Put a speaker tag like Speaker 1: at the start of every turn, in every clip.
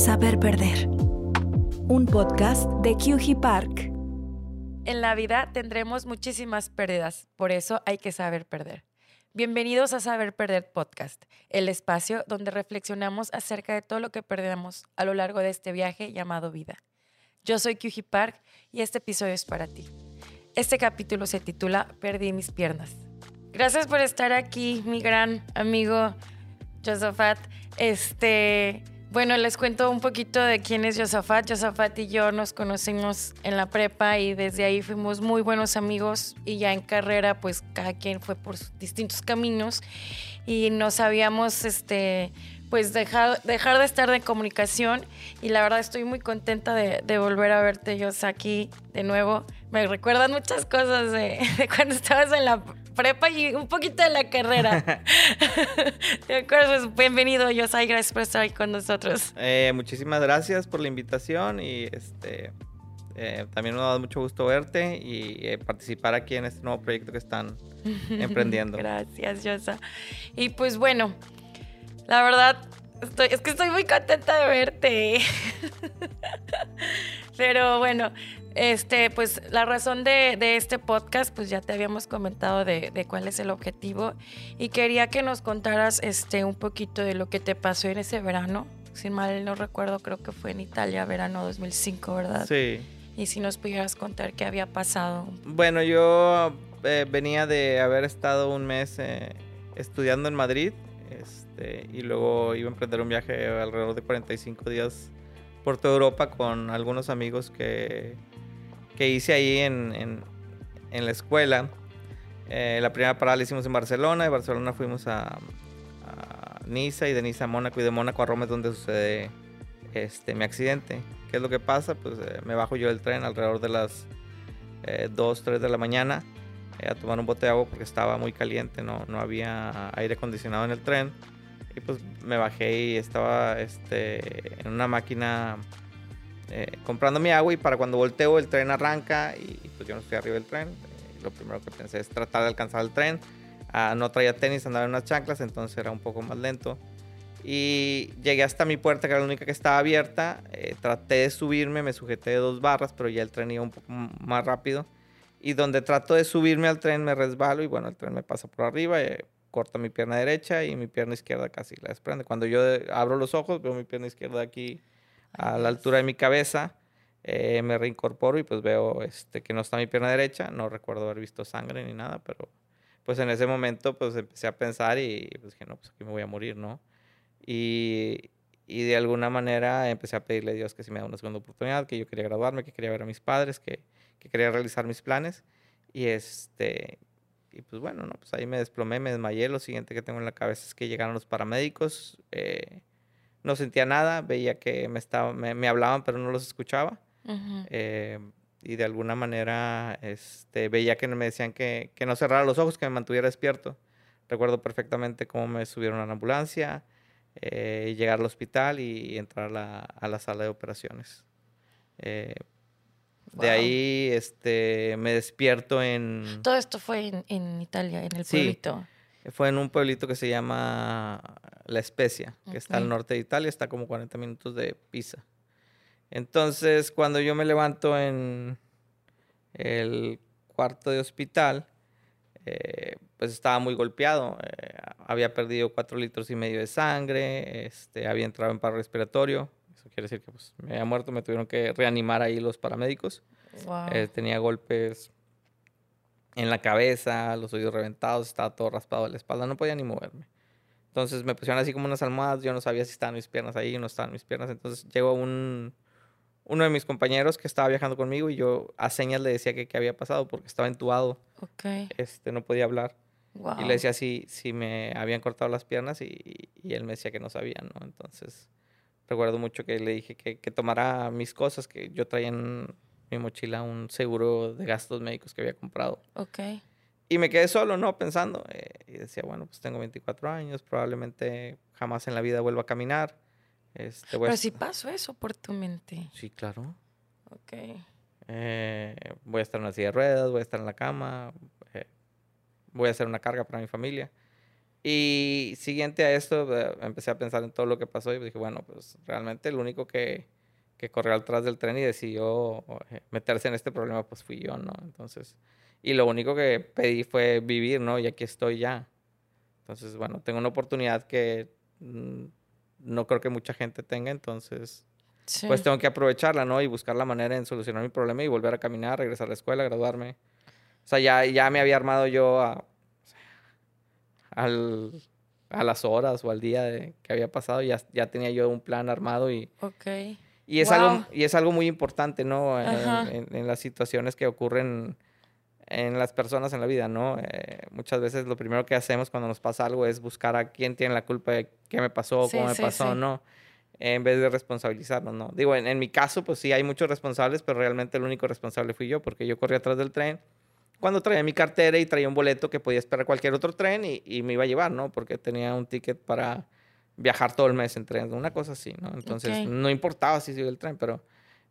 Speaker 1: Saber Perder. Un podcast de QG Park.
Speaker 2: En la vida tendremos muchísimas pérdidas, por eso hay que saber perder. Bienvenidos a Saber Perder Podcast, el espacio donde reflexionamos acerca de todo lo que perdemos a lo largo de este viaje llamado vida. Yo soy QG Park y este episodio es para ti. Este capítulo se titula Perdí mis piernas. Gracias por estar aquí, mi gran amigo Josafat. Este, bueno, les cuento un poquito de quién es Josafat. Josafat y yo nos conocimos en la prepa y desde ahí fuimos muy buenos amigos y ya en carrera pues cada quien fue por distintos caminos y nos habíamos este pues dejar, dejar de estar de comunicación y la verdad estoy muy contenta de, volver a verte, Jos, aquí de nuevo. Me recuerdan muchas cosas de, de cuando estabas en la prepa y un poquito de la carrera. ¿De acuerdo? Bienvenido, Josai, gracias por estar ahí con nosotros.
Speaker 3: Eh, muchísimas gracias por la invitación y este eh, también nos da mucho gusto verte y eh, participar aquí en este nuevo proyecto que están emprendiendo.
Speaker 2: gracias, Yosa. Y pues bueno, la verdad, estoy, es que estoy muy contenta de verte. Pero bueno, este, pues la razón de, de, este podcast, pues ya te habíamos comentado de, de, cuál es el objetivo y quería que nos contaras este, un poquito de lo que te pasó en ese verano. Si mal no recuerdo, creo que fue en Italia, verano 2005, ¿verdad?
Speaker 3: Sí.
Speaker 2: Y si nos pudieras contar qué había pasado.
Speaker 3: Bueno, yo eh, venía de haber estado un mes eh, estudiando en Madrid este, y luego iba a emprender un viaje alrededor de 45 días por toda Europa con algunos amigos que que hice ahí en, en, la escuela. Eh, la primera parada la hicimos en Barcelona, de Barcelona fuimos a, a, Niza y de Niza a Mónaco y de Mónaco a Roma es donde sucede este, mi accidente. ¿Qué es lo que pasa? Pues eh, me bajo yo del tren alrededor de las eh, 2, 3 de la mañana eh, a tomar un bote de agua porque estaba muy caliente, no, no había aire acondicionado en el tren. Y pues me bajé y estaba este, en una máquina eh, comprando mi agua y para cuando volteo el tren arranca y pues yo no estoy arriba del tren. Eh, lo primero que pensé es tratar de alcanzar el tren. Ah, no traía tenis, andaba en unas chanclas, entonces era un poco más lento. Y llegué hasta mi puerta, que era la única que estaba abierta. Eh, traté de subirme, me sujeté de dos barras, pero ya el tren iba un poco más rápido. Y donde trato de subirme al tren me resbalo y bueno, el tren me pasa por arriba, eh, corta mi pierna derecha y mi pierna izquierda casi la desprende. Cuando yo abro los ojos veo mi pierna izquierda aquí a la altura de mi cabeza. Eh, me reincorporo y pues veo este, que no está mi pierna derecha. No recuerdo haber visto sangre ni nada, pero pues en ese momento pues empecé a pensar y pues dije, no, pues aquí me voy a morir, ¿no? Y, y de alguna manera empecé a pedirle a Dios que si me da una segunda oportunidad, que yo quería graduarme, que quería ver a mis padres, que, que quería realizar mis planes. Y este, y pues bueno, no, pues ahí me desplomé, me desmayé. Lo siguiente que tengo en la cabeza es que llegaron los paramédicos. Eh, no sentía nada, veía que me, estaba, me, me hablaban pero no los escuchaba. Uh -huh. eh, y de alguna manera este, veía que me decían que, que, no cerrara los ojos, que me mantuviera despierto. Recuerdo perfectamente cómo me subieron a la ambulancia, eh, llegar al hospital y, entrar a la, a la sala de operaciones. Wow. De ahí este, me despierto en...
Speaker 2: Todo esto fue en, en Italia, en el pueblito.
Speaker 3: Sí, fue en un pueblito que se llama La Especia, que okay. está al norte de Italia, está como 40 minutos de Pisa. Entonces, cuando yo me levanto en el cuarto de hospital, eh, pues estaba muy golpeado. Eh, había perdido cuatro litros y medio de sangre, este, había entrado en paro respiratorio. Eso quiere decir que pues, me había muerto, me tuvieron que reanimar ahí los paramédicos.
Speaker 2: Wow.
Speaker 3: Eh, tenía golpes en la cabeza, los oídos reventados, estaba todo raspado de la espalda, no podía ni moverme. Entonces me pusieron así como unas almohadas, yo no sabía si estaban mis piernas ahí no estaban mis piernas. Entonces llegó un, uno de mis compañeros que estaba viajando conmigo y yo a señas le decía que qué había pasado porque estaba entubado.
Speaker 2: Okay.
Speaker 3: Este, no podía hablar.
Speaker 2: Wow.
Speaker 3: Y le decía si, si me habían cortado las piernas y, y, él me decía que no sabía, ¿no? Entonces recuerdo mucho que le dije que, que tomara mis cosas, que yo traía en mi mochila un seguro de gastos médicos que había comprado.
Speaker 2: Okay.
Speaker 3: Y me quedé solo, ¿no? Pensando. Eh, y decía, bueno, pues tengo 24 años, probablemente jamás en la vida vuelva a caminar. Este,
Speaker 2: Pero si pasó eso por tu mente.
Speaker 3: Sí, claro.
Speaker 2: Ok.
Speaker 3: Eh, voy a estar en una silla de ruedas, voy a estar en la cama, eh, voy a hacer una carga para mi familia. Y siguiente a esto, eh, empecé a pensar en todo lo que pasó y dije, bueno, pues realmente el único que, que corrió atrás del tren y decidió eh, meterse en este problema, pues fui yo, ¿no? Entonces, y lo único que pedí fue vivir, ¿no? Y aquí estoy ya. Entonces, bueno, tengo una oportunidad que mm, no creo que mucha gente tenga, entonces,
Speaker 2: Sí.
Speaker 3: pues tengo que aprovecharla, ¿no? Y buscar la manera en solucionar mi problema y volver a caminar, regresar a la escuela, graduarme. O sea, ya, ya me había armado yo a, al, a las horas o al día de, que había pasado, ya, ya tenía yo un plan armado y, y, es,
Speaker 2: Wow.
Speaker 3: algo, y es algo muy importante, ¿no? En, en- en las situaciones que ocurren en las personas en la vida, ¿no? Eh, muchas veces lo primero que hacemos cuando nos pasa algo es buscar a quién tiene la culpa de qué me pasó,
Speaker 2: Sí,
Speaker 3: cómo me
Speaker 2: sí,
Speaker 3: pasó,
Speaker 2: sí.
Speaker 3: ¿no? En vez de responsabilizarnos, ¿no? Digo, en, en mi caso, pues sí hay muchos responsables, pero realmente el único responsable fui yo, porque yo corrí atrás del tren cuando traía mi cartera y traía un boleto que podía esperar cualquier otro tren y, y me iba a llevar, ¿no? Porque tenía un ticket para viajar todo el mes en tren, una cosa así, ¿no? Entonces,
Speaker 2: Ok.
Speaker 3: no importaba si subía el tren, pero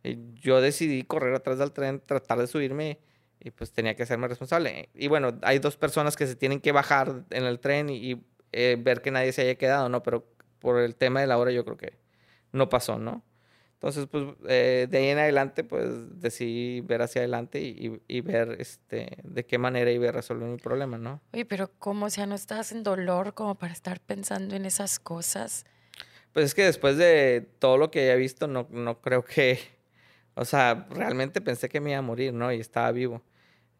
Speaker 3: eh, yo decidí correr atrás del tren, tratar de subirme y pues tenía que hacerme responsable. Y bueno, hay dos personas que se tienen que bajar en el tren y, y, eh, ver que nadie se haya quedado, ¿no? Pero por el tema de la hora yo creo que no pasó, ¿no? Entonces, pues eh, de ahí en adelante, pues decidí ver hacia adelante y, y- y ver este, de qué manera iba a resolver mi problema, ¿no?
Speaker 2: Oye, pero ¿cómo? O sea, ¿no estabas en dolor como para estar pensando en esas cosas?
Speaker 3: Pues es que después de todo lo que había visto, no, no creo que, o sea, realmente pensé que me iba a morir, ¿no? Y estaba vivo.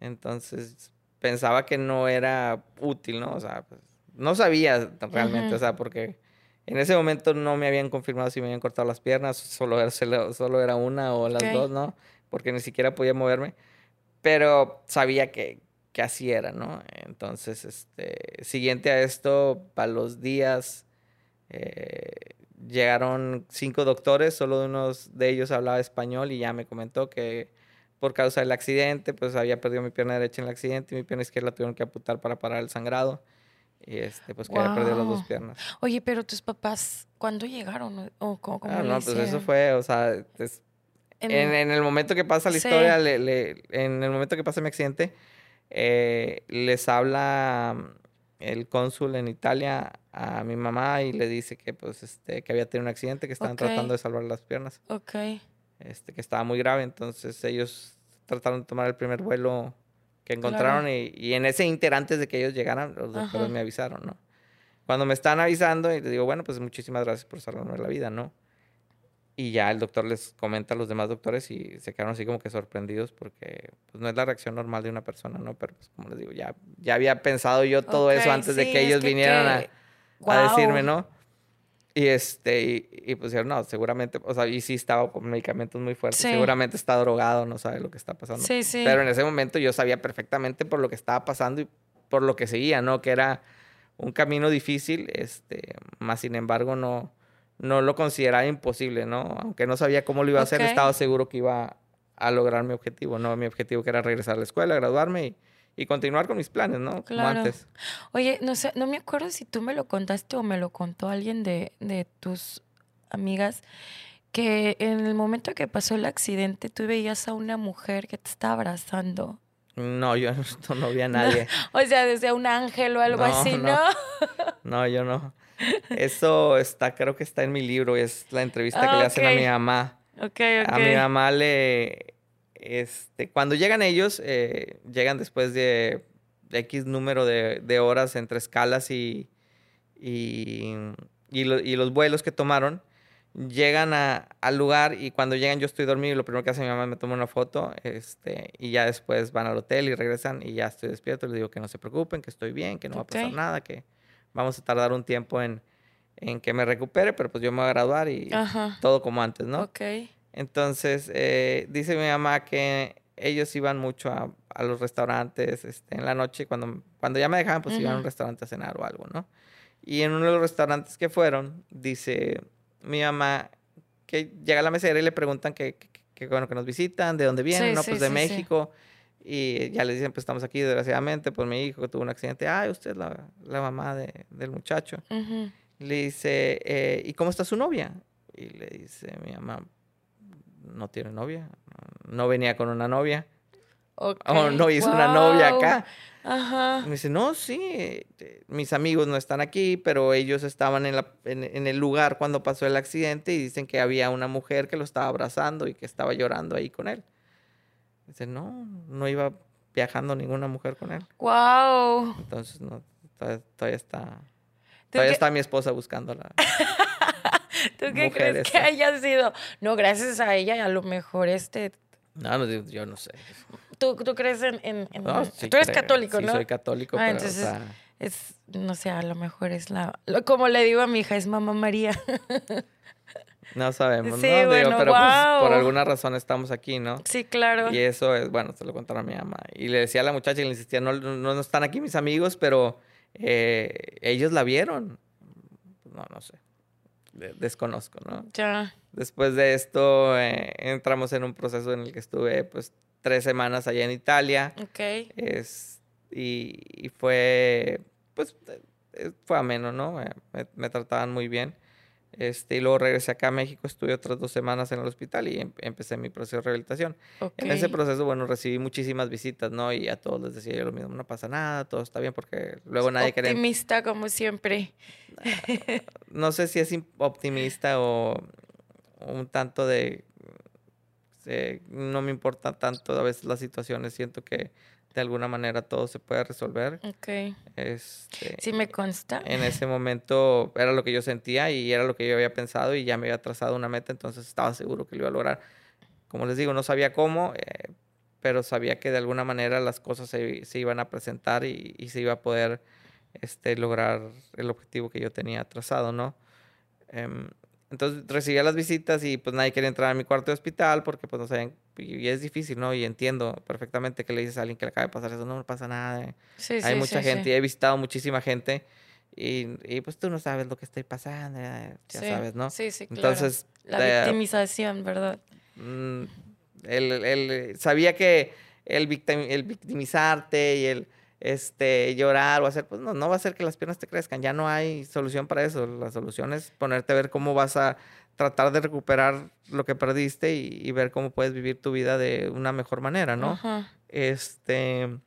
Speaker 3: Entonces, pensaba que no era útil, ¿no? O sea, pues, no sabía realmente, o sea, porque en ese momento no me habían confirmado si me habían cortado las piernas, solo era, solo era una o las
Speaker 2: Ok.
Speaker 3: dos, ¿no? Porque ni siquiera podía moverme, pero sabía que, que así era, ¿no? Entonces, este, siguiente a esto, para los días, eh, llegaron cinco doctores, solo uno de ellos hablaba español y ya me comentó que por causa del accidente, pues había perdido mi pierna derecha en el accidente y mi pierna izquierda la tuvieron que amputar para parar el sangrado. Y este, pues que había perdido las dos piernas.
Speaker 2: Oye, pero tus papás, ¿cuándo llegaron? ¿O cómo, cómo
Speaker 3: Ah, no, pues eso fue, o sea, es-
Speaker 2: En-
Speaker 3: en, en el momento que pasa la
Speaker 2: Sí.
Speaker 3: historia, le- le- en el momento que pasa mi accidente, eh, les habla mm, el cónsul en Italia a mi mamá y le dice que pues este que había tenido un accidente, que estaban tratando de salvar las piernas,
Speaker 2: Ok.
Speaker 3: este que estaba muy grave, entonces ellos trataron de tomar el primer vuelo que encontraron y, y en ese inter antes de que ellos llegaran, los doctores
Speaker 2: Ajá.
Speaker 3: me avisaron, ¿no? Cuando me están avisando y les digo, bueno, pues muchísimas gracias por salvarme la vida, ¿no? Y ya el doctor les comenta a los demás doctores y se quedaron así como que sorprendidos porque pues no es la reacción normal de una persona, ¿no? Pero pues como les digo, ya, ya había pensado yo todo
Speaker 2: Ok,
Speaker 3: eso antes de
Speaker 2: sí,
Speaker 3: que
Speaker 2: es
Speaker 3: ellos
Speaker 2: que-
Speaker 3: vinieran a,
Speaker 2: que-
Speaker 3: a decirme. ¿no? Y este, y, y pues dijeron, no, seguramente, o sea, y sí estaba con medicamentos muy fuertes,
Speaker 2: Sí.
Speaker 3: seguramente está drogado, no sabe lo que está pasando.
Speaker 2: Sí, sí.
Speaker 3: Pero en ese momento yo sabía perfectamente por lo que estaba pasando y por lo que seguía, ¿no? Que era un camino difícil, este, más sin embargo no, no lo consideraba imposible, ¿no? Aunque no sabía cómo lo iba a hacer, estaba seguro que iba a lograr mi objetivo, ¿no? Mi objetivo que era regresar a la escuela, graduarme y, y continuar con mis planes, ¿no? Como
Speaker 2: Claro.
Speaker 3: antes.
Speaker 2: Oye, no sé, no me acuerdo si tú me lo contaste o me lo contó alguien de, de tus amigas, que en el momento que pasó el accidente tú veías a una mujer que te estaba abrazando.
Speaker 3: No, yo no, no vi a nadie.
Speaker 2: O sea, desde un ángel o algo
Speaker 3: No,
Speaker 2: así,
Speaker 3: no.
Speaker 2: ¿no?
Speaker 3: No, yo no. Eso está, creo que está en mi libro, es la entrevista que le hacen a mi mamá.
Speaker 2: Ok,
Speaker 3: A mi mamá le, este, cuando llegan ellos, eh, llegan después de X número de, de horas entre escalas y, y, y, lo- y los vuelos que tomaron. Llegan a- al lugar y cuando llegan yo estoy dormido y lo primero que hace mi mamá me toma una foto este, y ya después van al hotel y regresan y ya estoy despierto. Les digo que no se preocupen, que estoy bien, que no va a pasar nada, que vamos a tardar un tiempo en, en que me recupere, pero pues yo me voy a graduar y
Speaker 2: Ajá.
Speaker 3: todo como antes, ¿no?
Speaker 2: Ok.
Speaker 3: Entonces, eh, dice mi mamá que ellos iban mucho a, a los restaurantes este, en la noche, cuando, cuando ya me dejaban, pues iban a un restaurante a cenar o algo, ¿no? Y en uno de los restaurantes que fueron, dice mi mamá que llega a la mesera y le preguntan que, que, que, bueno, que nos visitan, de dónde vienen,
Speaker 2: Sí,
Speaker 3: ¿no?
Speaker 2: sí,
Speaker 3: Pues de
Speaker 2: sí.
Speaker 3: México. Y ya le dicen, pues estamos aquí desgraciadamente por mi hijo que tuvo un accidente. Ay, usted es la, la mamá de- del muchacho. Le dice, eh, ¿y cómo está su novia? Y le dice mi mamá, no tiene novia, no venía con una novia. O no hizo una novia acá.
Speaker 2: Ajá.
Speaker 3: me dice, no, sí, mis amigos no están aquí, pero ellos estaban en, la, en, el lugar cuando pasó el accidente y dicen que había una mujer que lo estaba abrazando y que estaba llorando ahí con él. Dice, no, no iba viajando ninguna mujer con él.
Speaker 2: Wow.
Speaker 3: Entonces, no, todavía, está, todavía está mi esposa buscándola.
Speaker 2: ¿Tú qué crees que haya sido? No, gracias a ella, a lo mejor este...
Speaker 3: No, yo no sé.
Speaker 2: ¿Tú, tú crees en...? en, tú eres católico, ¿no?
Speaker 3: Sí, soy católico, ah, pero, entonces,
Speaker 2: es, no sé, a lo mejor es la... Como le digo a mi hija, es Mamá María.
Speaker 3: No sabemos, ¿no? Digo, pero pues, por alguna razón estamos aquí, ¿no?
Speaker 2: Sí, claro.
Speaker 3: Y eso es, bueno, se lo contaron a mi mamá. Y le decía a la muchacha y le insistía, no, no, están aquí mis amigos, pero eh, ellos la vieron. No, no sé. Desconozco, ¿no?
Speaker 2: Ya.
Speaker 3: Después de esto eh, entramos en un proceso en el que estuve pues tres semanas allá en Italia.
Speaker 2: Ok.
Speaker 3: Es, y, fue, pues, eh, fue ameno, ¿no? me, trataban muy bien. Este, y luego regresé acá a México, estuve otras dos semanas en el hospital y em, empecé mi proceso de rehabilitación. En ese proceso, bueno, recibí muchísimas visitas, ¿no? Y a todos les decía yo lo mismo, no pasa nada, todo está bien, porque luego nadie
Speaker 2: quería... Optimista como siempre.
Speaker 3: no sé si es optimista o un tanto de... no me importa tanto a veces las situaciones, siento que de alguna manera todo se puede resolver.
Speaker 2: Ok.
Speaker 3: Este,
Speaker 2: sí me consta.
Speaker 3: En ese momento era lo que yo sentía y era lo que yo había pensado y ya me había trazado una meta, entonces estaba seguro que lo iba a lograr. Como les digo, no sabía cómo, eh, pero sabía que de alguna manera las cosas se, se iban a presentar y, y, se iba a poder este, lograr el objetivo que yo tenía trazado, ¿no? Em, entonces recibía las visitas y pues nadie quería entrar a mi cuarto de hospital porque pues no sabían, y es difícil, ¿no? Y entiendo perfectamente que le dices a alguien que le acaba de pasar eso, no, no pasa nada.
Speaker 2: Sí,
Speaker 3: Hay mucha gente y he visitado muchísima gente y, y, pues tú no sabes lo que estoy pasando, ya, sabes, ¿no?
Speaker 2: Sí, sí, claro. Entonces... La victimización, ¿verdad?
Speaker 3: Mm, él, sabía que el, el victimizarte y el este, llorar o hacer, pues no, no va a hacer que las piernas te crezcan, ya no hay solución para eso. La solución es ponerte a ver cómo vas a tratar de recuperar lo que perdiste y, ver cómo puedes vivir tu vida de una mejor manera, ¿no? Este.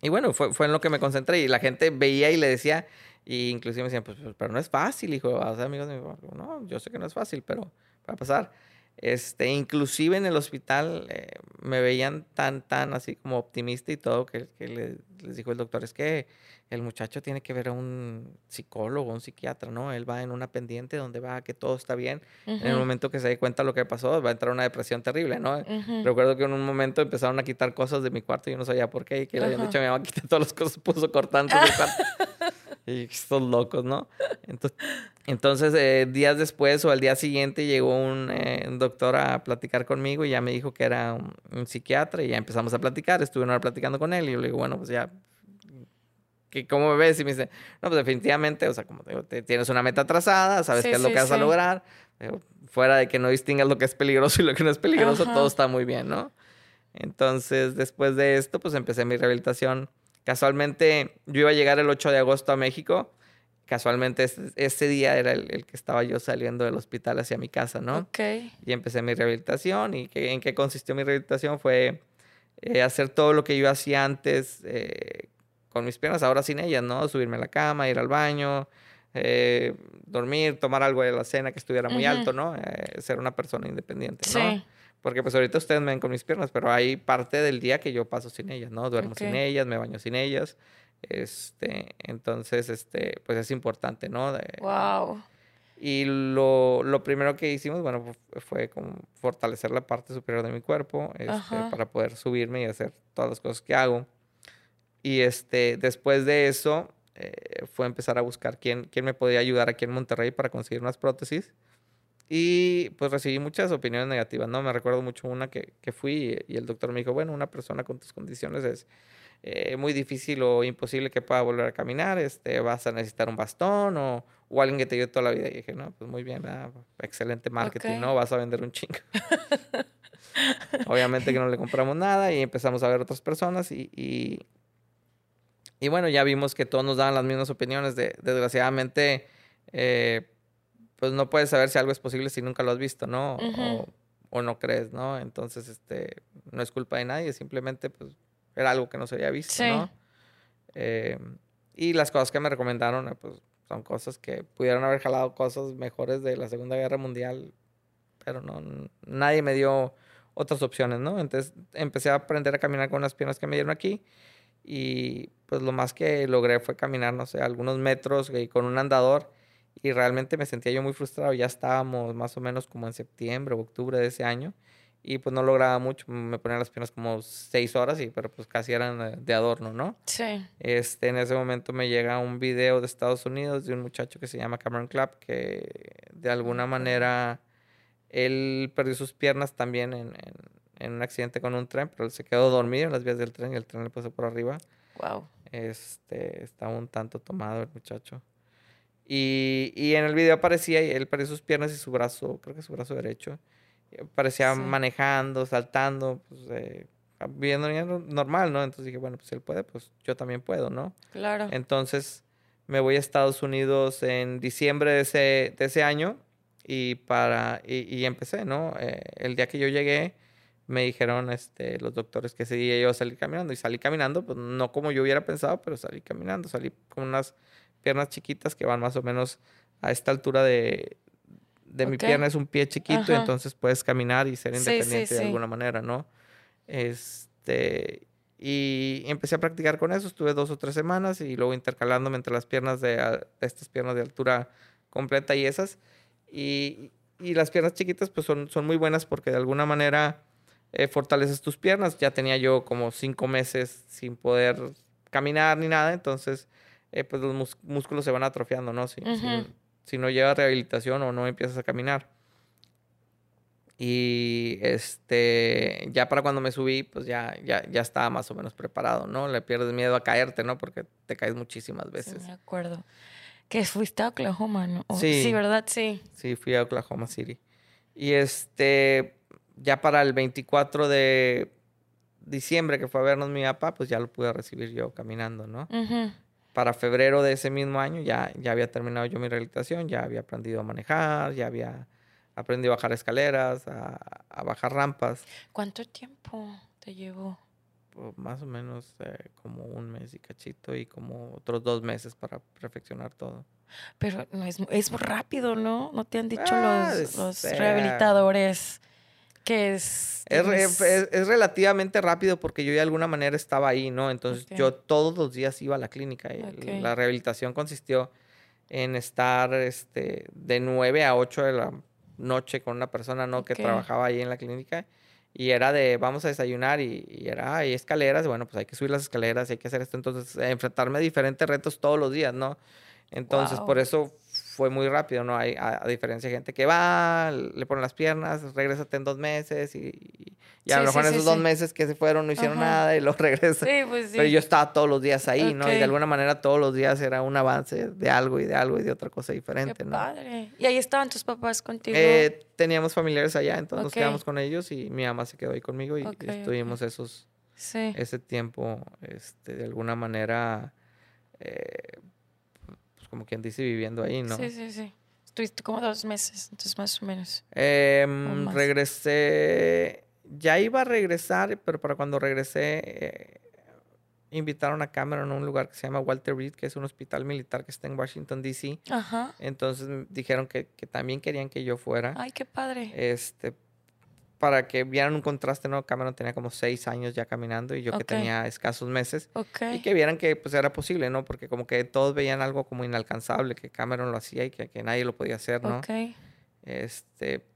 Speaker 3: Y bueno, fue, fue en lo que me concentré y la gente veía y le decía, y inclusive me decían, pues, pues pero no es fácil, hijo. O sea, amigos, no, yo sé que no es fácil, pero va a pasar. Este, inclusive en el hospital eh, me veían tan, tan así como optimista y todo, que, les dijo el doctor, es que el muchacho tiene que ver a un psicólogo, un psiquiatra, ¿no? Él va en una pendiente donde va que todo está bien. En el momento que se dé cuenta lo que pasó, va a entrar una depresión terrible, ¿no? Recuerdo que en un momento empezaron a quitar cosas de mi cuarto y yo no sabía por qué, y que le habían dicho a mi mamá, quita todas las cosas, puso cortantes del cuarto. y estos locos, ¿no? Entonces, entonces eh, días después o al día siguiente llegó eh, un, doctor a platicar conmigo y ya me dijo que era un, psiquiatra y ya empezamos a platicar, estuve una hora platicando con él y yo le digo, bueno, pues ya, ¿qué, ¿cómo me ves? Y me dice, no, pues definitivamente, o sea, como te digo, tienes una meta trazada, sabes qué es lo que vas a lograr, fuera de que no distingas lo que es peligroso y lo que no es peligroso, todo está muy bien, ¿no? Entonces, después de esto, pues empecé mi rehabilitación Casualmente yo iba a llegar el 8 de agosto a México. Casualmente ese, día era el, que estaba yo saliendo del hospital hacia mi casa, ¿no?
Speaker 2: Ok.
Speaker 3: Y empecé mi rehabilitación. ¿Y en qué consistió mi rehabilitación? Fue eh, hacer todo lo que yo hacía antes eh, con mis piernas, ahora sin ellas, ¿no? Subirme a la cama, ir al baño, eh, dormir, tomar algo de la cena que estuviera muy alto, ¿no? ser una persona independiente, ¿no? Sí. Porque pues ahorita ustedes me ven con mis piernas, pero hay parte del día que yo paso sin ellas, ¿no? Duermo sin ellas, me baño sin ellas. Este, entonces, este, pues es importante, ¿no?
Speaker 2: wow.
Speaker 3: Y lo, lo, primero que hicimos, bueno, fue como fortalecer la parte superior de mi cuerpo este, para poder subirme y hacer todas las cosas que hago. Y este, después de eso, eh, fue empezar a buscar quién, quién me podía ayudar aquí en Monterrey para conseguir unas prótesis. Y pues recibí muchas opiniones negativas, ¿no? Me recuerdo mucho una que, que fui y el doctor me dijo, bueno, una persona con tus condiciones es eh, muy difícil o imposible que pueda volver a caminar, este, vas a necesitar un bastón o, o alguien que te ayude toda la vida. Y dije, no, pues muy bien, ah, excelente marketing, ¿no? Vas a vender un chingo. Obviamente que no le compramos nada y empezamos a ver otras personas y, y, y bueno, ya vimos que todos nos daban las mismas opiniones. De, desgraciadamente, eh, pues no puedes saber si algo es posible si nunca lo has visto, ¿no? o no crees, ¿no? Entonces, este, no es culpa de nadie, simplemente, pues, era algo que no se había visto,
Speaker 2: Sí.
Speaker 3: ¿no? Eh, y las cosas que me recomendaron, eh, pues, son cosas que pudieron haber jalado cosas mejores de la Segunda Guerra Mundial, pero no, nadie me dio otras opciones, ¿no? Entonces, empecé a aprender a caminar con las piernas que me dieron aquí y, pues, lo más que logré fue caminar, no sé, algunos metros y con un andador y realmente me sentía yo muy frustrado. Ya estábamos más o menos como en septiembre o octubre de ese año y pues no lograba mucho. Me ponía las piernas como seis horas y pero pues casi eran eh, de adorno, ¿no?
Speaker 2: Sí.
Speaker 3: Este, en ese momento me llega un video de Estados Unidos de un muchacho que se llama Cameron Clapp que de alguna manera él perdió sus piernas también en, en, en un accidente con un tren, pero él se quedó dormido en las vías del tren y el tren le pasó por arriba.
Speaker 2: Wow.
Speaker 3: Este, estaba un tanto tomado el muchacho. Y, y en el video aparecía, él perdió sus piernas y su brazo, creo que su brazo derecho. Parecía
Speaker 2: Sí.
Speaker 3: manejando, saltando, pues, eh, viviendo ya no- normal, ¿no? Entonces dije, bueno, pues si él puede, pues yo también puedo, ¿no?
Speaker 2: Claro.
Speaker 3: Entonces me voy a Estados Unidos en diciembre de ese, de ese año y, para, y, y empecé, ¿no? Eh, el día que yo llegué me dijeron este, los doctores que ese día iba a salir caminando y salí caminando, pues no como yo hubiera pensado, pero salí caminando, salí con unas piernas chiquitas que van más o menos a esta altura de, de mi
Speaker 2: Ok.
Speaker 3: pierna, es un pie chiquito,
Speaker 2: Ajá.
Speaker 3: entonces puedes caminar y ser
Speaker 2: Sí, sí,
Speaker 3: independiente de
Speaker 2: sí.
Speaker 3: alguna manera, ¿no? Este, y empecé a practicar con eso, estuve dos o tres semanas y luego intercalándome entre las piernas de, a- estas piernas de altura completa y esas. Y, y las piernas chiquitas pues son, son muy buenas porque de alguna manera eh, fortaleces tus piernas. Ya tenía yo como cinco meses sin poder caminar ni nada, entonces eh, pues los músculos se van atrofiando, ¿no? Si, si-
Speaker 2: Ujú.
Speaker 3: si no lleva rehabilitación o no empiezas a caminar. Y este, ya para cuando me subí, pues ya, ya, ya estaba más o menos preparado, ¿no? Le pierdes miedo a caerte, ¿no? Porque te caes muchísimas
Speaker 2: Sí,
Speaker 3: veces.
Speaker 2: me acuerdo. Que fuiste a Oklahoma, ¿no? O-
Speaker 3: Sí.
Speaker 2: Sí, ¿verdad? Sí.
Speaker 3: Sí, fui a Oklahoma City. Y este, ya para el 24 de diciembre que fue a vernos mi papá, pues ya lo pude recibir yo caminando, ¿no?
Speaker 2: Ujú.
Speaker 3: Para febrero de ese mismo año ya, ya había terminado yo mi rehabilitación, ya había aprendido a manejar, ya había aprendido a bajar escaleras, a, a bajar rampas.
Speaker 2: ¿Cuánto tiempo te llevó?
Speaker 3: pues, más o menos eh, como un mes y cachito y como otros dos meses para perfeccionar todo.
Speaker 2: Pero no es, es muy rápido, ¿no? ¿No te han dicho
Speaker 3: Ah,
Speaker 2: los, los
Speaker 3: eh.
Speaker 2: rehabilitadores que es...
Speaker 3: Es, es- es relativamente rápido porque yo de alguna manera estaba ahí, ¿no? Entonces yo todos los días iba a la clínica. y. La rehabilitación consistió en estar este, de 9 a 8 de la noche con una persona, ¿no? Que trabajaba ahí en la clínica. Y era de, vamos a desayunar y, y era, hay escaleras, bueno, pues hay que subir las escaleras y hay que hacer esto. Entonces, enfrentarme a diferentes retos todos los días, ¿no? Entonces, por eso fue muy rápido, ¿no? Hay, a, a diferencia de gente que va, le ponen las piernas, regrésate en dos meses y, y- y a
Speaker 2: Sí,
Speaker 3: lo mejor
Speaker 2: sí,
Speaker 3: en
Speaker 2: sí,
Speaker 3: esos dos meses que se fueron no hicieron
Speaker 2: Ajá.
Speaker 3: nada y luego regresan.
Speaker 2: Sí, pues sí.
Speaker 3: Pero yo estaba todos los días ahí, ¿no? Y de alguna manera todos los días era un avance de algo y de algo y de otra cosa diferente,
Speaker 2: Qué
Speaker 3: ¿no?
Speaker 2: padre. Y ahí estaban tus papás contigo.
Speaker 3: Eh, teníamos familiares allá, entonces nos quedamos con ellos y mi mamá se quedó ahí conmigo y, estuvimos esos, ese tiempo, este, de alguna manera, eh, como quien dice, viviendo ahí, ¿no?
Speaker 2: Sí, sí, sí. Estuviste como dos meses, entonces más o menos.
Speaker 3: Em,
Speaker 2: más.
Speaker 3: regresé, ya iba a regresar, pero para cuando regresé, eh, invitaron a Cameron a un lugar que se llama Walter Reed, que es un hospital militar que está en Washington, D.C.
Speaker 2: Ajá.
Speaker 3: Entonces dijeron que, que también querían que yo fuera.
Speaker 2: Ay, qué padre.
Speaker 3: Este, para que vieran un contraste, ¿no? Cameron tenía como seis años ya caminando y yo que tenía escasos meses.
Speaker 2: ok.
Speaker 3: Y que vieran que pues era posible, ¿no? Porque como que todos veían algo como inalcanzable, que Cameron lo hacía y que, que nadie lo podía hacer, ¿no? Este,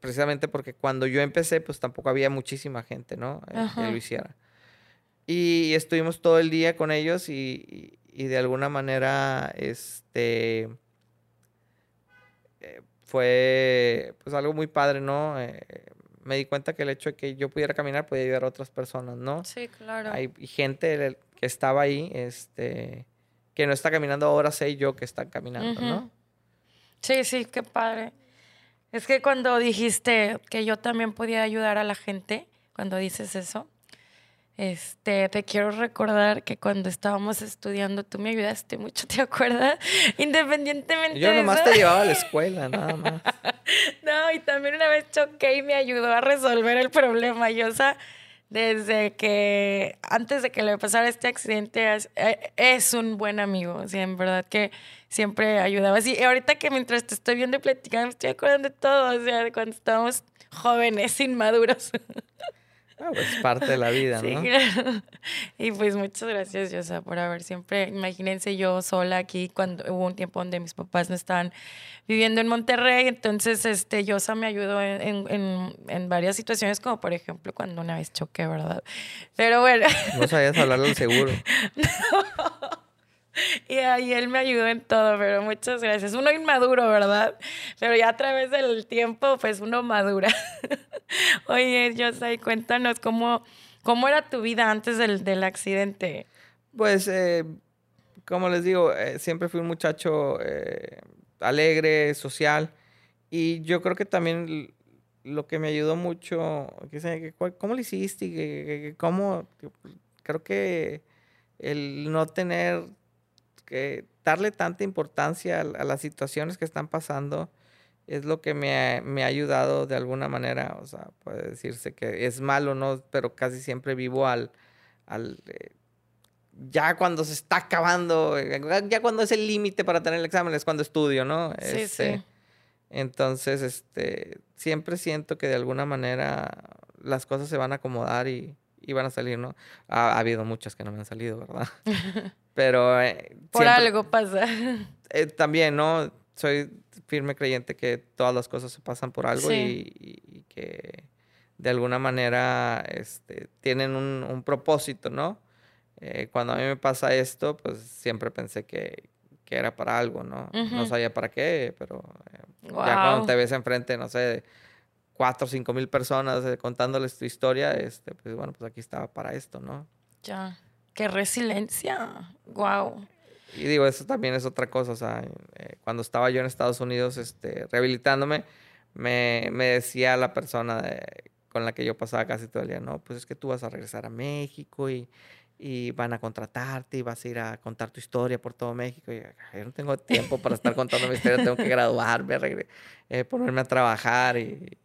Speaker 3: precisamente porque cuando yo empecé, pues tampoco había muchísima gente, ¿no? Eh, que
Speaker 2: Ajá.
Speaker 3: lo hiciera. Y estuvimos todo el día con ellos y, y- y de alguna manera, este, eh, fue pues algo muy padre, ¿no? Eh, me di cuenta que el hecho de que yo pudiera caminar podía ayudar a otras personas, ¿no?
Speaker 2: Sí, claro.
Speaker 3: Hay gente que estaba ahí, este, que no está caminando ahora, sé yo que están caminando. ¿no?
Speaker 2: Sí, sí, qué padre. Es que cuando dijiste que yo también podía ayudar a la gente, cuando dices eso, este, te quiero recordar que cuando estábamos estudiando tú me ayudaste mucho, ¿te acuerdas? Independientemente
Speaker 3: Yo
Speaker 2: de
Speaker 3: nomás
Speaker 2: eso.
Speaker 3: te llevaba a la escuela, nada más.
Speaker 2: No, y también una vez choqué y me ayudó a resolver el problema. Yo, o sea, desde que, antes de que le pasara este accidente, es, eh, es un buen amigo. O sea, en verdad que siempre ayudaba. Y ahorita que mientras te estoy viendo y platicando, me estoy acordando de todo. O sea, de cuando estábamos jóvenes, inmaduros.
Speaker 3: Ah, pues parte de la vida,
Speaker 2: Sí,
Speaker 3: ¿no?
Speaker 2: claro. Y pues muchas gracias, Yosa, por haber siempre, imagínense yo sola aquí cuando hubo un tiempo donde mis papás no estaban viviendo en Monterrey, entonces este Yosa me ayudó en, en- en- varias situaciones, como por ejemplo cuando una vez choqué, ¿verdad? Pero bueno,
Speaker 3: No sabías hablar del seguro.
Speaker 2: y ahí él me ayudó en todo, pero muchas gracias. Uno inmaduro, ¿verdad? Pero ya a través del tiempo, pues uno madura. Oye, Yosa, y cuéntanos cómo, cómo era tu vida antes del, del accidente.
Speaker 3: Pues, eh, como les digo, eh, siempre fui un muchacho eh, alegre, social. Y yo creo que también lo que me ayudó mucho, ¿cómo lo hiciste? ¿Cómo? Creo que el no tener que darle tanta importancia a, a las situaciones que están pasando es lo que me ha, me ha ayudado de alguna manera. O sea, puede decirse que es malo, ¿no? Pero casi siempre vivo al, al eh, ya cuando se está acabando, eh, ya cuando es el límite para tener el examen es cuando estudio, ¿no?
Speaker 2: Sí,
Speaker 3: Este,
Speaker 2: sí.
Speaker 3: Entonces, este, siempre siento que de alguna manera las cosas se van a acomodar y, y van a salir, ¿no? Ha, ha habido muchas que no me han salido, ¿verdad? Pero eh,
Speaker 2: Por
Speaker 3: siempre-
Speaker 2: algo pasa.
Speaker 3: eh, también, ¿no? Soy firme creyente que todas las cosas se pasan por algo
Speaker 2: Sí.
Speaker 3: y, que de alguna manera este, tienen un, un propósito, ¿no? Eh, cuando a mí me pasa esto, pues siempre pensé que, que era para algo, ¿no? No sabía para qué, pero eh, ya cuando te ves enfrente, no sé, cuatro o cinco mil personas eh, contándoles tu historia, este, pues bueno, pues aquí estaba para esto, ¿no?
Speaker 2: Ya. Qué resiliencia. Wow.
Speaker 3: Y digo, eso también es otra cosa. O sea, eh, cuando estaba yo en Estados Unidos este, rehabilitándome, me, me decía la persona de- con la que yo pasaba casi todo el día, no, pues es que tú vas a regresar a México y, y van a contratarte y vas a ir a contar tu historia por todo México. Y yo no tengo tiempo para estar contando mi historia, tengo que graduarme, eh, ponerme a trabajar y,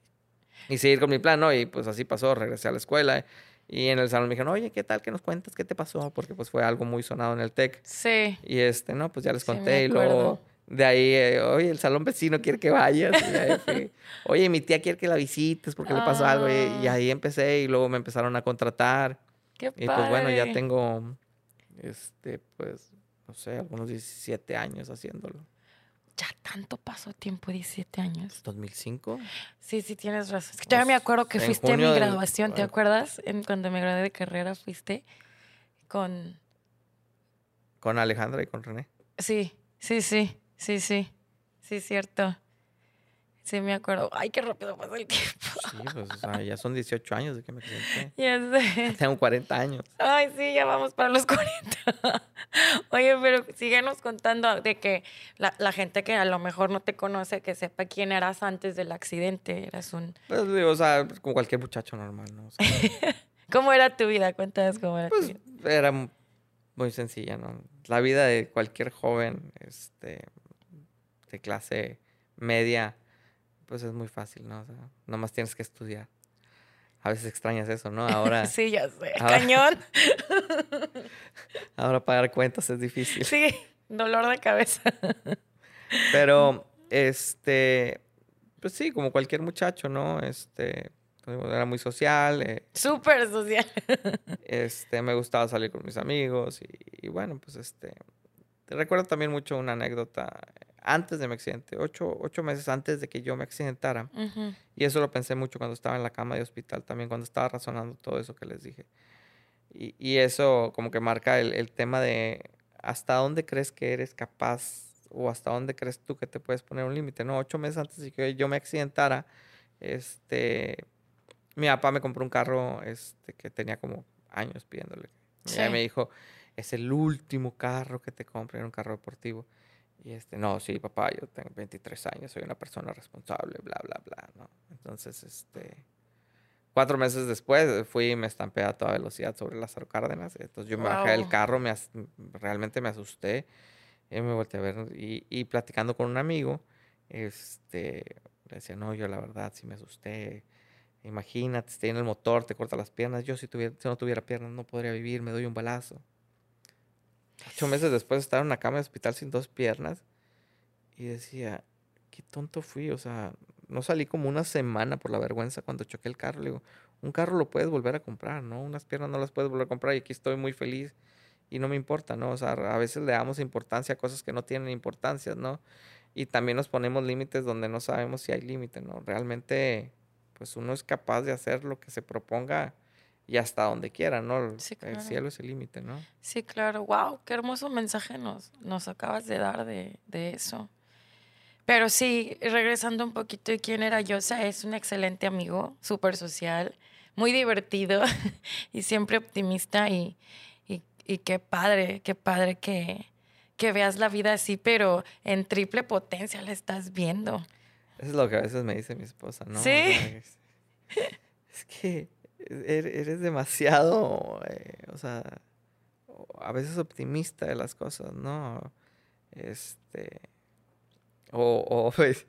Speaker 3: y seguir con mi plan, ¿no? Y pues así pasó, regresé a la escuela. Y en el salón me dijeron, oye, ¿qué tal? ¿Qué nos cuentas? ¿Qué te pasó? Porque pues fue algo muy sonado en el TEC.
Speaker 2: Sí.
Speaker 3: Y este, no, pues ya les
Speaker 2: Sí,
Speaker 3: conté. y luego de ahí, eh, oye, el salón vecino quiere que vayas. y ahí fui, oye, mi tía quiere que la visites porque le pasó algo. Y, y
Speaker 2: Ah.
Speaker 3: ahí empecé y luego me empezaron a contratar.
Speaker 2: Qué
Speaker 3: Y pues bueno, ya tengo, este, pues, no sé, algunos 17 años haciéndolo.
Speaker 2: Ya tanto pasó tiempo, 17 años.
Speaker 3: 2005.
Speaker 2: Sí, sí, tienes razón. Es que todavía me
Speaker 3: Pues,
Speaker 2: acuerdo que fuiste a mi
Speaker 3: junio del-
Speaker 2: graduación, ¿te acuerdas? En, cuando me gradué de carrera fuiste con...
Speaker 3: Con Alejandra y con René.
Speaker 2: Sí, sí, sí, sí, sí, sí, cierto. Sí, me acuerdo. Ay, qué rápido pasa el tiempo.
Speaker 3: Sí, pues, o sea, ya son 18 años de que me accidenté.
Speaker 2: Ya sé.
Speaker 3: Tengo 40 años.
Speaker 2: Ay, sí, ya vamos para los 40. Oye, pero síguenos contando de que la, la gente que a lo mejor no te conoce, que sepa quién eras antes del accidente. Eras un...
Speaker 3: Pues digo, o sea, como cualquier muchacho normal, ¿no? O sea,
Speaker 2: ¿Cómo era tu vida? Cuéntanos cómo era tu
Speaker 3: Pues
Speaker 2: vida.
Speaker 3: era muy sencilla, ¿no? La vida de cualquier joven este, de clase media, pues es muy fácil, ¿no? O sea, nomás tienes que estudiar. A veces extrañas eso, ¿no? Ahora,
Speaker 2: Sí, ya sé.
Speaker 3: ahora-
Speaker 2: Cañón.
Speaker 3: ahora pagar cuentas es difícil.
Speaker 2: Sí, dolor de cabeza.
Speaker 3: Pero, este, pues sí, como cualquier muchacho, ¿no? Este, era muy social, eh,
Speaker 2: Súper social.
Speaker 3: este, me gustaba salir con mis amigos y, y bueno, pues este, recuerdo también mucho una anécdota antes de mi accidente, ocho, ocho meses antes de que yo me accidentara.
Speaker 2: Ujú.
Speaker 3: Y eso lo pensé mucho cuando estaba en la cama de hospital, también cuando estaba razonando todo eso que les dije. Y, y eso como que marca el, el tema de hasta dónde crees que eres capaz o hasta dónde crees tú que te puedes poner un límite, ¿no? Ocho meses antes de que yo me accidentara, este, mi papá me compró un carro este, que tenía como años pidiéndole. Y
Speaker 2: Sí.
Speaker 3: ella me dijo, es el último carro que te compré, era un carro deportivo. Y este, no, sí, papá, yo tengo 23 años, soy una persona responsable, bla, bla, bla, ¿no? Entonces, este, cuatro meses después fui y me estampé a toda velocidad sobre Lázaro Cárdenas. Entonces yo me bajé del carro, me as- realmente me asusté. Y me volteé a ver y, y platicando con un amigo, este, Le decía, no, yo la verdad sí me asusté. Imagínate, estoy en el motor, te corta las piernas. Yo si, tuviera, si no tuviera piernas no podría vivir, me doy un balazo. Ocho meses después de estar en una cama de hospital sin dos piernas. Y decía, qué tonto fui. O sea, no salí como una semana por la vergüenza cuando choqué el carro. Le digo, un carro lo puedes volver a comprar, ¿no? Unas piernas no las puedes volver a comprar y aquí estoy muy feliz y no me importa, ¿no? O sea, a veces le damos importancia a cosas que no tienen importancia, ¿no? Y también nos ponemos límites donde no sabemos si hay límite, ¿no? Realmente, pues uno es capaz de hacer lo que se proponga y hasta donde quiera, ¿no? El cielo es el límite, ¿no?
Speaker 2: Sí, claro. Wow, qué hermoso mensaje nos, nos acabas de dar de, de eso. Pero sí, regresando un poquito de quién era Yosa, es un excelente amigo, súper social, muy divertido y siempre optimista y, y, qué padre, qué padre que, que veas la vida así, pero en triple potencia la estás viendo.
Speaker 3: Eso es lo que a veces me dice mi esposa, ¿no?
Speaker 2: Sí.
Speaker 3: es, que eres demasiado, eh, o sea, a veces optimista de las cosas, ¿no? Este, o, o pues,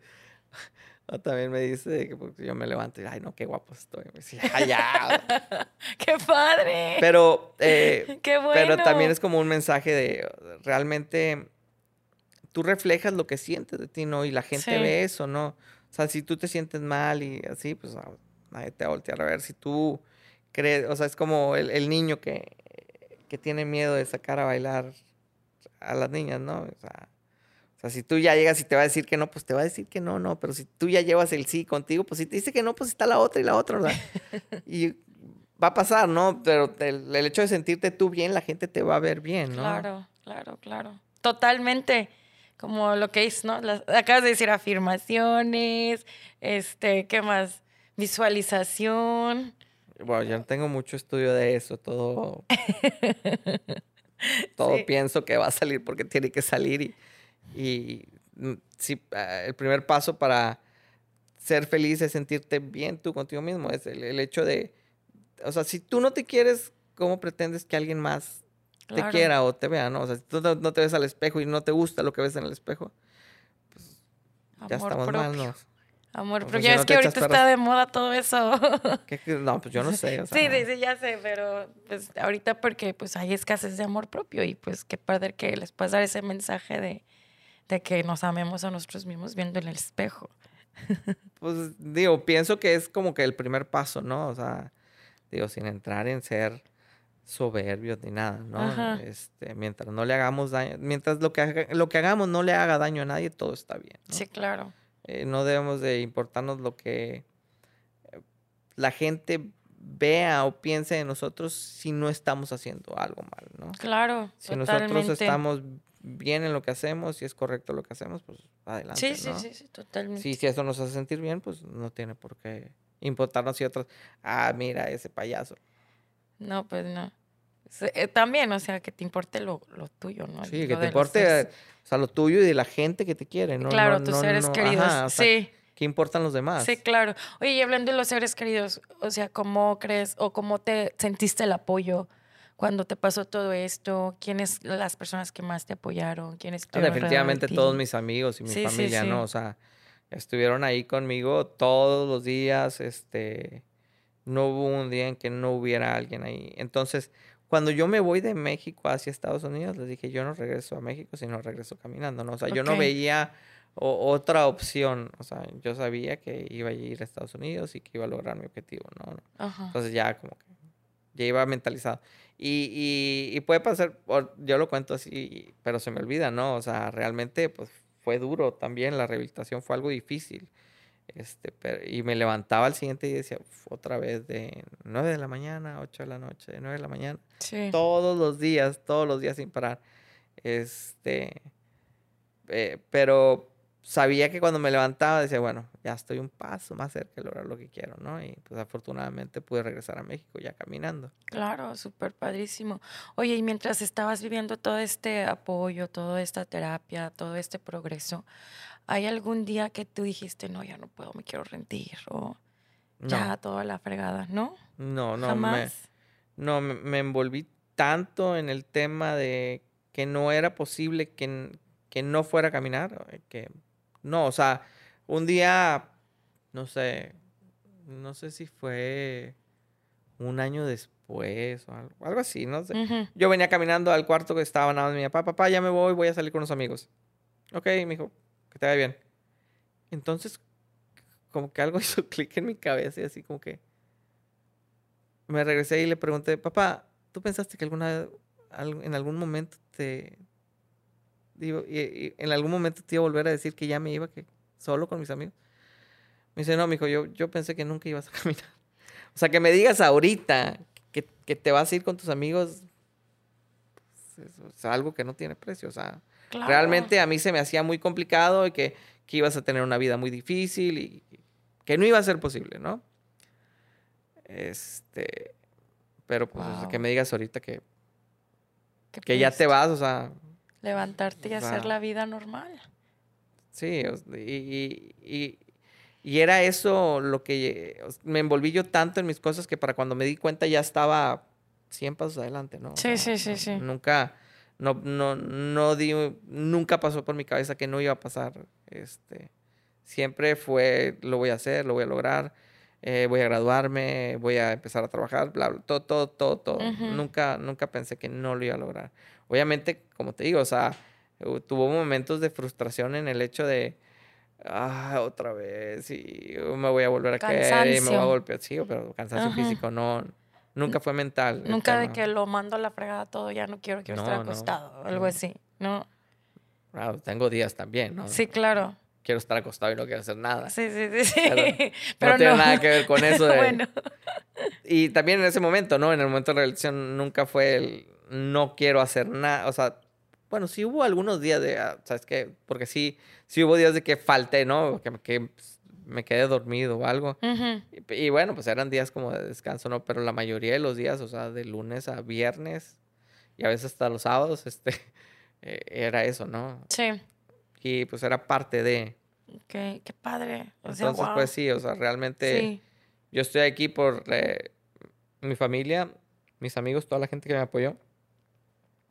Speaker 3: también me dice que pues, yo me levanto y, ay, no, qué guapo estoy. Me dice, ay, ya.
Speaker 2: ¡Qué padre!
Speaker 3: Pero, eh, qué bueno. pero también es como un mensaje de realmente tú reflejas lo que sientes de ti, ¿no? Y la gente ve eso, ¿no? O sea, si tú te sientes mal y así, pues ah, nadie te va a voltear a ver. Si tú crees, o sea, es como el, el niño que, que tiene miedo de sacar a bailar a las niñas, ¿no? O sea, sea, si tú ya llegas y te va a decir que no, pues te va a decir que no, no. Pero si tú ya llevas el sí contigo, pues si te dice que no, pues está la otra y la otra, ¿verdad? y va a pasar, ¿no? Pero el, hecho de sentirte tú bien, la gente te va a ver bien, ¿no?
Speaker 2: Claro, claro, claro. Totalmente. Como lo que es, ¿no? acabas de decir afirmaciones, este, ¿qué más? Visualización.
Speaker 3: Bueno, yo no tengo mucho estudio de eso, todo. todo pienso que va a salir porque tiene que salir y y mm, si, ah, el primer paso para ser feliz es sentirte bien tú contigo mismo. Es el, hecho de, o sea, si tú no te quieres, ¿cómo pretendes que alguien más te quiera o te vea, no? O sea, si tú no, te ves al espejo y no te gusta lo que ves en el espejo, pues ya estamos mal, ¿no?
Speaker 2: Amor propio. ya es que ahorita está de moda todo eso.
Speaker 3: No, pues yo no sé.
Speaker 2: sí, sí, ya sé, pero pues ahorita porque pues hay escasez de amor propio y pues qué padre que les puedas dar ese mensaje de de que nos amemos a nosotros mismos viendo en el espejo.
Speaker 3: Pues digo, pienso que es como que el primer paso, ¿no? O sea, digo, sin entrar en ser soberbios ni nada, ¿no? Este, mientras no le hagamos daño, mientras lo que, lo que hagamos no le haga daño a nadie, todo está bien.
Speaker 2: Sí, claro.
Speaker 3: Eh, no debemos de importarnos lo que eh, la gente vea o piense de nosotros si no estamos haciendo algo mal, ¿no?
Speaker 2: Claro.
Speaker 3: Si nosotros estamos bien en lo que hacemos, si es correcto lo que hacemos, pues adelante.
Speaker 2: Sí, sí, sí, sí, totalmente.
Speaker 3: Sí, si eso nos hace sentir bien, pues no tiene por qué importarnos si otros, ah, mira ese payaso.
Speaker 2: No, pues no. Eh, también, o sea, que te importe lo, tuyo, ¿no?
Speaker 3: Sí, que te importe, o sea, lo tuyo y de la gente que te quiere, ¿no?
Speaker 2: Claro, tus seres queridos. sí.
Speaker 3: ¿Qué importan los demás?
Speaker 2: Sí, claro. Oye, y hablando de los seres queridos, o sea, ¿cómo crees o cómo te sentiste el apoyo cuando te pasó todo esto? ¿Quiénes las personas que más te apoyaron? ¿Quiénes
Speaker 3: ah, Definitivamente todos mis amigos y mi familia, ¿no? O sea, estuvieron ahí conmigo todos los días, este, no hubo un día en que no hubiera alguien ahí. Entonces, cuando yo me voy de México hacia Estados Unidos, les dije, yo no regreso a México, sino regreso caminando, ¿no? O sea, yo no veía otra opción, o sea, yo sabía que iba a ir a Estados Unidos y que iba a lograr mi objetivo, ¿no? Entonces ya como que ya iba mentalizado. Y, y, puede pasar, yo lo cuento así, pero se me olvida, ¿no? O sea, realmente pues fue duro también, la rehabilitación fue algo difícil. Este, y me levantaba al siguiente y decía, otra vez de 9 de la mañana, 8 de la noche, de 9 de la mañana. Sí. Todos los días, todos los días sin parar. Este, eh, pero sabía que cuando me levantaba decía, bueno, ya estoy un paso más cerca de lograr lo que quiero, ¿no? Y pues afortunadamente pude regresar a México ya caminando.
Speaker 2: Claro, súper padrísimo. Oye, y mientras estabas viviendo todo este apoyo, toda esta terapia, todo este progreso, ¿hay algún día que tú dijiste, no, ya no puedo, me quiero rendir? O ya toda la fregada, ¿no?
Speaker 3: No, no. ¿Jamás? no, me, me envolví tanto en el tema de que no era posible que, que no fuera a caminar, que no, o sea, un día no sé, no sé si fue un año después o algo, algo así, no sé. Yo venía caminando al cuarto que estaba nada más mi papá, papá, ya me voy, voy a salir con unos amigos. Ok, me dijo, que te vaya bien. Entonces, como que algo hizo clic en mi cabeza y así como que me regresé y le pregunté, papá, ¿tú pensaste que alguna al- en algún momento te digo, y en algún momento te iba a volver a decir que ya me iba que solo con mis amigos? Me dice, no, mijo, yo, yo pensé que nunca ibas a caminar. O sea, que me digas ahorita que, que te vas a ir con tus amigos, es, es algo que no tiene precio. O sea,
Speaker 2: Claro.
Speaker 3: realmente a mí se me hacía muy complicado y que, que ibas a tener una vida muy difícil y que no iba a ser posible, ¿no? Este, pero pues o sea, que me digas ahorita que, que ya te vas, o sea,
Speaker 2: Levantarte y hacer
Speaker 3: Va.
Speaker 2: la vida normal.
Speaker 3: Sí, o y, y- y- y era eso lo que o me envolví yo tanto en mis cosas que para cuando me di cuenta ya estaba 100 pasos adelante, ¿no? O
Speaker 2: Sí,
Speaker 3: sea,
Speaker 2: sí, sí,
Speaker 3: no-
Speaker 2: sí.
Speaker 3: Nunca, no, no, no di, nunca pasó por mi cabeza que no iba a pasar. Este, siempre fue, lo voy a hacer, lo voy a lograr, eh, voy a graduarme, voy a empezar a trabajar, bla, bla, todo, todo, todo, todo. Nunca, nunca pensé que no lo iba a lograr. Obviamente, como te digo, o sea, tuvo momentos de frustración en el hecho de, ah, otra vez, y me voy a volver a caer, y me voy a
Speaker 2: Cansancio.
Speaker 3: golpear, sí, pero cansancio
Speaker 2: Ajá.
Speaker 3: físico, no, nunca fue mental.
Speaker 2: Nunca de que lo mando a la fregada todo, ya no quiero, quiero estar
Speaker 3: No, no,
Speaker 2: acostado, algo
Speaker 3: no.
Speaker 2: así. No.
Speaker 3: Ah, tengo días también, ¿no?
Speaker 2: Sí, claro.
Speaker 3: Quiero estar acostado y no quiero hacer nada.
Speaker 2: Sí, sí, sí, sí.
Speaker 3: Pero
Speaker 2: Pero
Speaker 3: no tiene nada que ver con eso de-
Speaker 2: bueno.
Speaker 3: Y también en ese momento, ¿no? En el momento de la elección nunca fue el no quiero hacer nada. O sea, bueno, sí hubo algunos días de, ah, ¿sabes qué? Porque sí, sí hubo días de que falté, ¿no? Que, me- que pues, me quedé dormido o algo.
Speaker 2: Ujú.
Speaker 3: Y, y bueno, pues eran días como de descanso, ¿no? Pero la mayoría de los días, o sea, de lunes a viernes y a veces hasta los sábados, este, eh, era eso, ¿no?
Speaker 2: Sí.
Speaker 3: Y pues era parte de...
Speaker 2: Qué, qué padre. O sea,
Speaker 3: Entonces,
Speaker 2: wow.
Speaker 3: pues sí, o sea, realmente...
Speaker 2: Sí.
Speaker 3: Yo estoy aquí por eh, mi familia, mis amigos, toda la gente que me apoyó.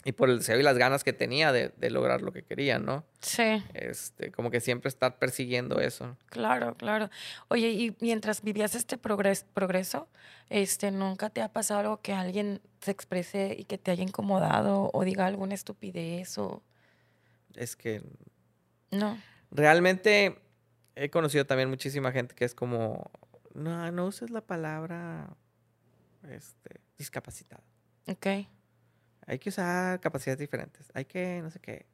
Speaker 3: Y por el deseo y las ganas que tenía de, de lograr lo que quería, ¿no?
Speaker 2: Sí,
Speaker 3: Este, como que siempre estar persiguiendo eso.
Speaker 2: claro, claro. Oye, y mientras vivías este progres- progreso, este, ¿nunca te ha pasado algo que alguien se exprese y que te haya incomodado o diga alguna estupidez o
Speaker 3: Es que
Speaker 2: no?
Speaker 3: realmente he conocido también muchísima gente que es como, no, no uses la palabra este, discapacitada.
Speaker 2: Ok.
Speaker 3: Hay que usar capacidades diferentes. Hay que, no sé qué.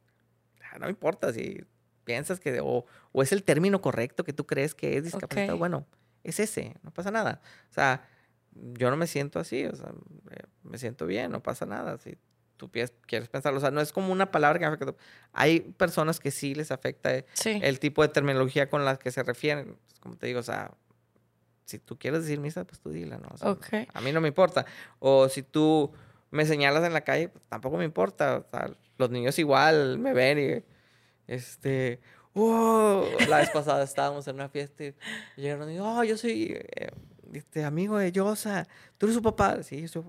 Speaker 3: Ah, No importa si piensas que, o, o es el término correcto que tú crees que es discapacitado.
Speaker 2: Ok.
Speaker 3: Bueno, es ese, no pasa nada. O sea, yo no me siento así, o sea, me siento bien, no pasa nada. Si tú quieres pensarlo, o sea, no es como una palabra que me afecta. Hay personas que sí les afecta eh,
Speaker 2: Sí.
Speaker 3: el tipo de terminología con la que se refieren. Pues, como te digo, o sea, si tú quieres decir misa, pues tú dila, ¿no? O sea,
Speaker 2: Ok.
Speaker 3: a mí no me importa. O si tú me señalas en la calle, pues, tampoco me importa. O sea, los niños igual me ven y, este, "Oh", la vez pasada estábamos en una fiesta y llegaron y, oh, yo soy eh, este, amigo de Yosa. ¿Tú eres su papá? Sí, yo soy.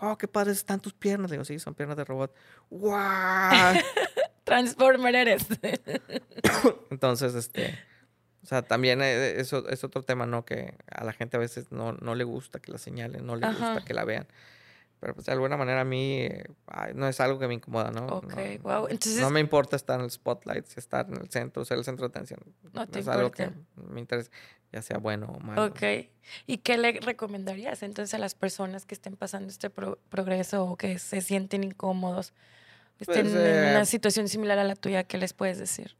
Speaker 3: Oh, qué padres están tus piernas. Le digo, sí, son piernas de robot. ¡Wow!
Speaker 2: Transformer eres.
Speaker 3: Entonces, este, o sea, también eh, eso es otro tema, ¿no? Que a la gente a veces no, no le gusta que la señalen, no le
Speaker 2: Ajá.
Speaker 3: gusta que la vean. Pero pues de alguna manera a mí eh, ay, no es algo que me incomoda, ¿no?
Speaker 2: Ok,
Speaker 3: no,
Speaker 2: guau.
Speaker 3: no-
Speaker 2: Entonces-
Speaker 3: No me importa estar en el spotlight, si estar en el centro, ser el centro de atención.
Speaker 2: No te
Speaker 3: es algo
Speaker 2: importa.
Speaker 3: que me interesa, ya sea bueno o malo.
Speaker 2: Ok. ¿Y qué le recomendarías entonces a las personas que estén pasando este pro- progreso o que se sienten incómodos, estén
Speaker 3: Pues,
Speaker 2: en
Speaker 3: eh,
Speaker 2: una situación similar a la tuya? ¿Qué les puedes decir?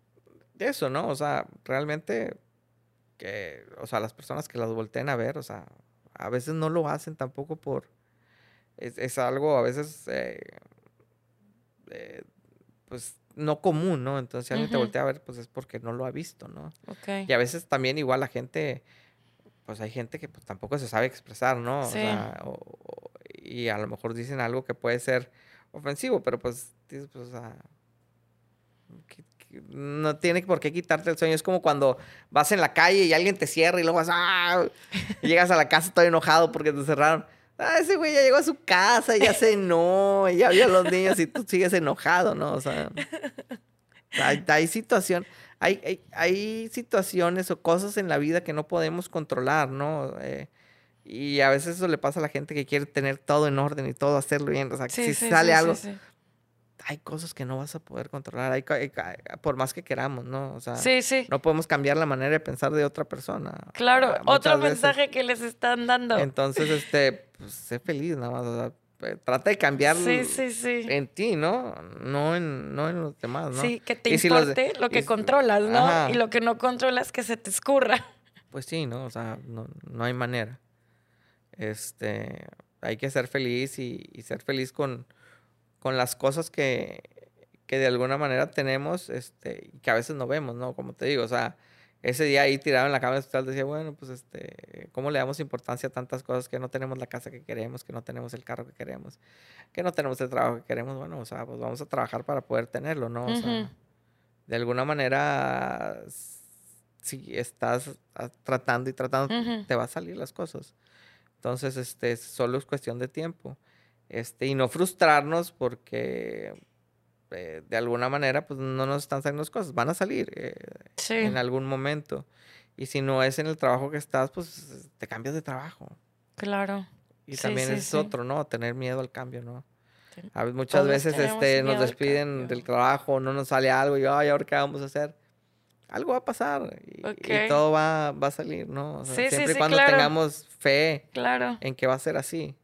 Speaker 3: Eso, ¿no? O sea, realmente que, o sea, las personas que las volteen a ver, o sea, a veces no lo hacen tampoco por, es, es algo a veces, eh, eh, pues, no común, ¿no? Entonces, si alguien te voltea a ver, pues es porque no lo ha visto, ¿no?
Speaker 2: Ok.
Speaker 3: Y a veces también igual la gente, pues hay gente que pues, tampoco se sabe expresar, ¿no? O sea, o- o- y a lo mejor dicen algo que puede ser ofensivo, pero pues, pues, o sea, que- que no tiene por qué quitarte el sueño. Es como cuando vas en la calle y alguien te cierra y luego vas, ¡ah! Y llegas a la casa todo enojado porque te cerraron. Ah, ese güey ya llegó a su casa, ya cenó, y ya vio a los niños y tú sigues enojado, ¿no? O sea, hay, hay situación. hay, hay, hay situaciones o cosas en la vida que no podemos controlar, ¿no? Eh, y a veces eso le pasa a la gente que quiere tener todo en orden y todo hacerlo bien. O sea,
Speaker 2: Sí,
Speaker 3: si
Speaker 2: sí,
Speaker 3: sale
Speaker 2: sí,
Speaker 3: algo. Hay cosas que no vas a poder controlar. Hay, hay ca- por más que queramos, ¿no? O sea,
Speaker 2: Sí, sí.
Speaker 3: no podemos cambiar la manera de pensar de otra persona.
Speaker 2: Claro,
Speaker 3: Ah,
Speaker 2: otro
Speaker 3: veces.
Speaker 2: mensaje que les están dando.
Speaker 3: Entonces, este, pues, sé feliz nada más. o sea, eh, trata de cambiar
Speaker 2: Sí, sí, sí.
Speaker 3: en ti, ¿no? No en, no en los demás, ¿no?
Speaker 2: Sí, que te
Speaker 3: Y si los de-
Speaker 2: importe lo que controlas, ¿no?
Speaker 3: Ajá.
Speaker 2: Y lo que no controlas que se te escurra.
Speaker 3: Pues sí, ¿no? O sea, no, no hay manera. Este, hay que ser feliz y, y ser feliz con, con las cosas que, que de alguna manera tenemos, este, y que a veces no vemos, ¿no? Como te digo, o sea, ese día ahí tirado en la cama del hospital decía, bueno, pues este, ¿cómo le damos importancia a tantas cosas que no tenemos la casa que queremos, que no tenemos el carro que queremos, que no tenemos el trabajo que queremos? Bueno, o sea, pues vamos a trabajar para poder tenerlo, ¿no? O sea, de alguna manera, si estás ah, tratando y tratando, te va a salir las cosas. Entonces, este, solo es cuestión de tiempo. Este, y no frustrarnos porque eh, de alguna manera, pues no nos están saliendo las cosas. Van a salir eh,
Speaker 2: Sí.
Speaker 3: en algún momento. Y si no es en el trabajo que estás, pues te cambias de trabajo.
Speaker 2: Claro.
Speaker 3: Y
Speaker 2: Sí,
Speaker 3: también
Speaker 2: sí,
Speaker 3: es otro, ¿no? Tener miedo al cambio, ¿no? A veces, muchas
Speaker 2: Todos
Speaker 3: veces este, nos despiden del trabajo, no nos sale algo y, ay, ¿ahora qué vamos a hacer? Algo va a pasar y, todo va, va a salir, ¿no? O sea, siempre y cuando
Speaker 2: claro.
Speaker 3: tengamos fe
Speaker 2: Claro.
Speaker 3: en que va a ser así.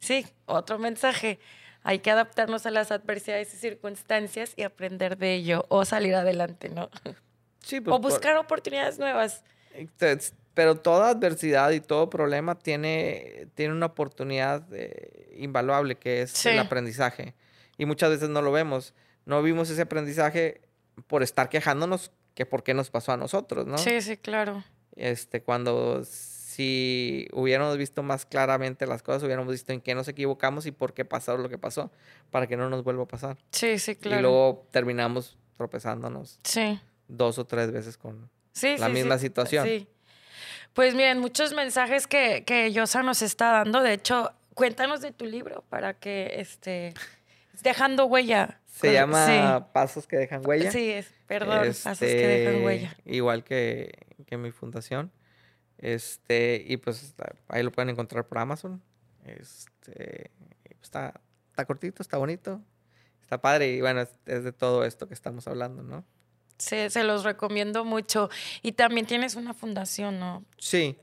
Speaker 2: Sí, otro mensaje. Hay que adaptarnos a las adversidades y circunstancias y aprender de ello o salir adelante, ¿no?
Speaker 3: Sí, pues,
Speaker 2: O
Speaker 3: por-
Speaker 2: buscar oportunidades nuevas.
Speaker 3: Pero toda adversidad y todo problema tiene, tiene una oportunidad eh, invaluable que es el aprendizaje. Y muchas veces no lo vemos. No vimos ese aprendizaje por estar quejándonos que por qué nos pasó a nosotros, ¿no?
Speaker 2: Sí, sí, claro.
Speaker 3: Este, cuando si hubiéramos visto más claramente las cosas, hubiéramos visto en qué nos equivocamos y por qué pasó lo que pasó, para que no nos vuelva a pasar.
Speaker 2: Sí, sí, claro.
Speaker 3: Y luego terminamos tropezándonos
Speaker 2: Sí.
Speaker 3: dos o tres veces con...
Speaker 2: Sí,
Speaker 3: la
Speaker 2: sí,
Speaker 3: misma
Speaker 2: sí.
Speaker 3: situación.
Speaker 2: Sí. Pues miren, muchos mensajes que, que Yosa nos está dando. De hecho, cuéntanos de tu libro para que este dejando huella.
Speaker 3: Se
Speaker 2: Con-
Speaker 3: llama Pasos que dejan huella.
Speaker 2: Sí, sí es, perdón, pasos que dejan
Speaker 3: Este,
Speaker 2: huella.
Speaker 3: Igual que, que mi fundación. Este, y pues ahí lo pueden encontrar por Amazon. Este, está, está cortito, está bonito, está padre. Y bueno, es, es de todo esto que estamos hablando, ¿no?
Speaker 2: Sí, se los recomiendo mucho. Y también tienes una fundación, ¿no?
Speaker 3: Sí.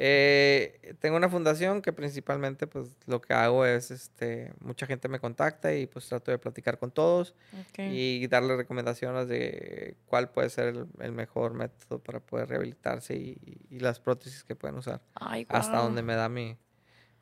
Speaker 3: Eh, tengo una fundación que principalmente pues lo que hago es, este, mucha gente me contacta y pues trato de platicar con todos. Y darle recomendaciones de cuál puede ser el, el mejor método para poder rehabilitarse y, y las prótesis que pueden usar.
Speaker 2: Ay,
Speaker 3: Hasta
Speaker 2: guau.
Speaker 3: donde me da mi,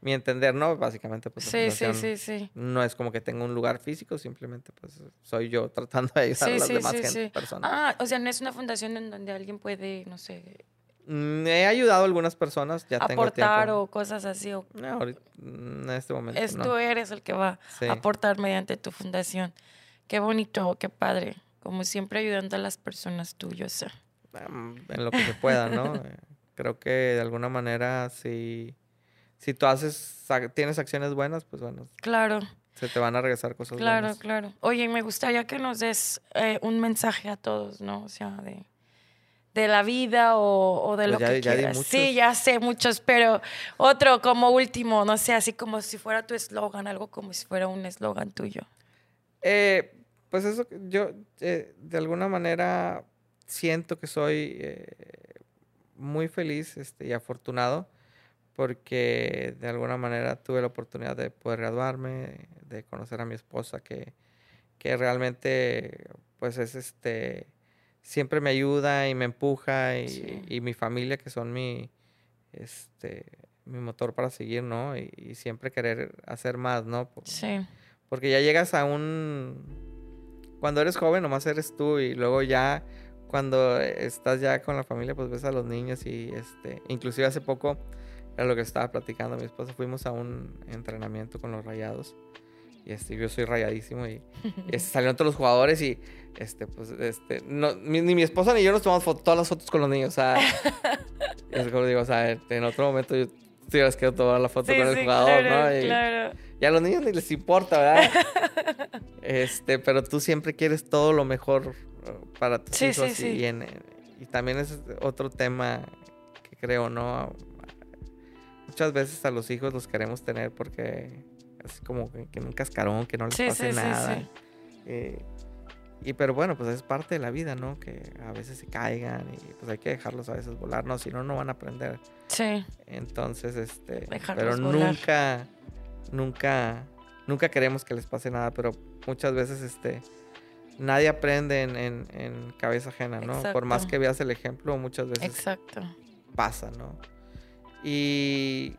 Speaker 3: mi entender, ¿no? Básicamente, pues
Speaker 2: Sí, sí, sí, sí.
Speaker 3: no es como que tenga un lugar físico, simplemente pues soy yo tratando de ayudar a las
Speaker 2: sí,
Speaker 3: demás
Speaker 2: sí,
Speaker 3: gente- personas.
Speaker 2: Ah, o sea, no es una fundación en donde alguien puede, no sé,
Speaker 3: he ayudado a algunas personas, ya tengo
Speaker 2: aportar
Speaker 3: tiempo.
Speaker 2: o cosas así. O
Speaker 3: No, ahorita, mm, en este momento
Speaker 2: es,
Speaker 3: no.
Speaker 2: tú eres el que va
Speaker 3: Sí.
Speaker 2: a aportar mediante tu fundación. Qué bonito, qué padre. Como siempre ayudando a las personas tuyas.
Speaker 3: Am, en lo que se pueda, ¿no? Eh, Creo que de alguna manera, si, si tú haces, ac- tienes acciones buenas, pues bueno,
Speaker 2: Claro,
Speaker 3: se te van a regresar cosas
Speaker 2: claro,
Speaker 3: buenas.
Speaker 2: claro. Oye, me gustaría que nos des eh, un mensaje a todos, ¿no? O sea, de, de la vida o, o de
Speaker 3: Pues
Speaker 2: lo
Speaker 3: ya-
Speaker 2: que
Speaker 3: ya di
Speaker 2: quieras. Sí, ya sé muchos, pero otro como último, no sé, así como si fuera tu eslogan, algo como si fuera un eslogan tuyo.
Speaker 3: Eh, pues eso, yo eh, de alguna manera siento que soy eh, muy feliz este, y afortunado porque de alguna manera tuve la oportunidad de poder graduarme, de conocer a mi esposa que, que realmente pues es este siempre me ayuda y me empuja y,
Speaker 2: Sí.
Speaker 3: y mi familia que son mi este mi motor para seguir, ¿no? Y, y siempre querer hacer más, ¿no? Por-
Speaker 2: Sí,
Speaker 3: porque ya llegas a un... Cuando eres joven nomás eres tú y luego ya cuando estás ya con la familia pues ves a los niños y este... Inclusive hace poco era lo que estaba platicando mi esposa, fuimos a un entrenamiento con los rayados y este, yo soy rayadísimo y, y, este, salieron todos los jugadores y este pues este no, ni, ni mi esposa ni yo nos tomamos foto- todas las fotos con los niños, o sea, es como digo, o sea, en otro momento yo sí les quiero tomar la foto
Speaker 2: sí,
Speaker 3: con el jugador,
Speaker 2: claro,
Speaker 3: ¿no? Y-
Speaker 2: claro.
Speaker 3: y a los niños ni les importa, ¿verdad? este, pero tú siempre quieres todo lo mejor eh, para tus
Speaker 2: Sí,
Speaker 3: hijos
Speaker 2: sí, sí.
Speaker 3: Y, en- y también es otro tema que creo, ¿no? Muchas veces a los hijos los queremos tener porque es como que, en un cascarón, que no les
Speaker 2: Sí,
Speaker 3: pase
Speaker 2: sí,
Speaker 3: nada.
Speaker 2: sí.
Speaker 3: Eh, y pero bueno, pues es parte de la vida, ¿no? Que a veces se caigan y pues hay que dejarlos a veces volar, no, si no, no van a aprender.
Speaker 2: Sí,
Speaker 3: Entonces, este,
Speaker 2: Dejarlos
Speaker 3: pero
Speaker 2: volar.
Speaker 3: nunca, nunca, nunca queremos que les pase nada, pero muchas veces, este, nadie aprende en, en- en cabeza ajena, ¿no? Por más
Speaker 2: Exacto.
Speaker 3: que veas el ejemplo, muchas veces
Speaker 2: exacto.
Speaker 3: pasa, ¿no? Y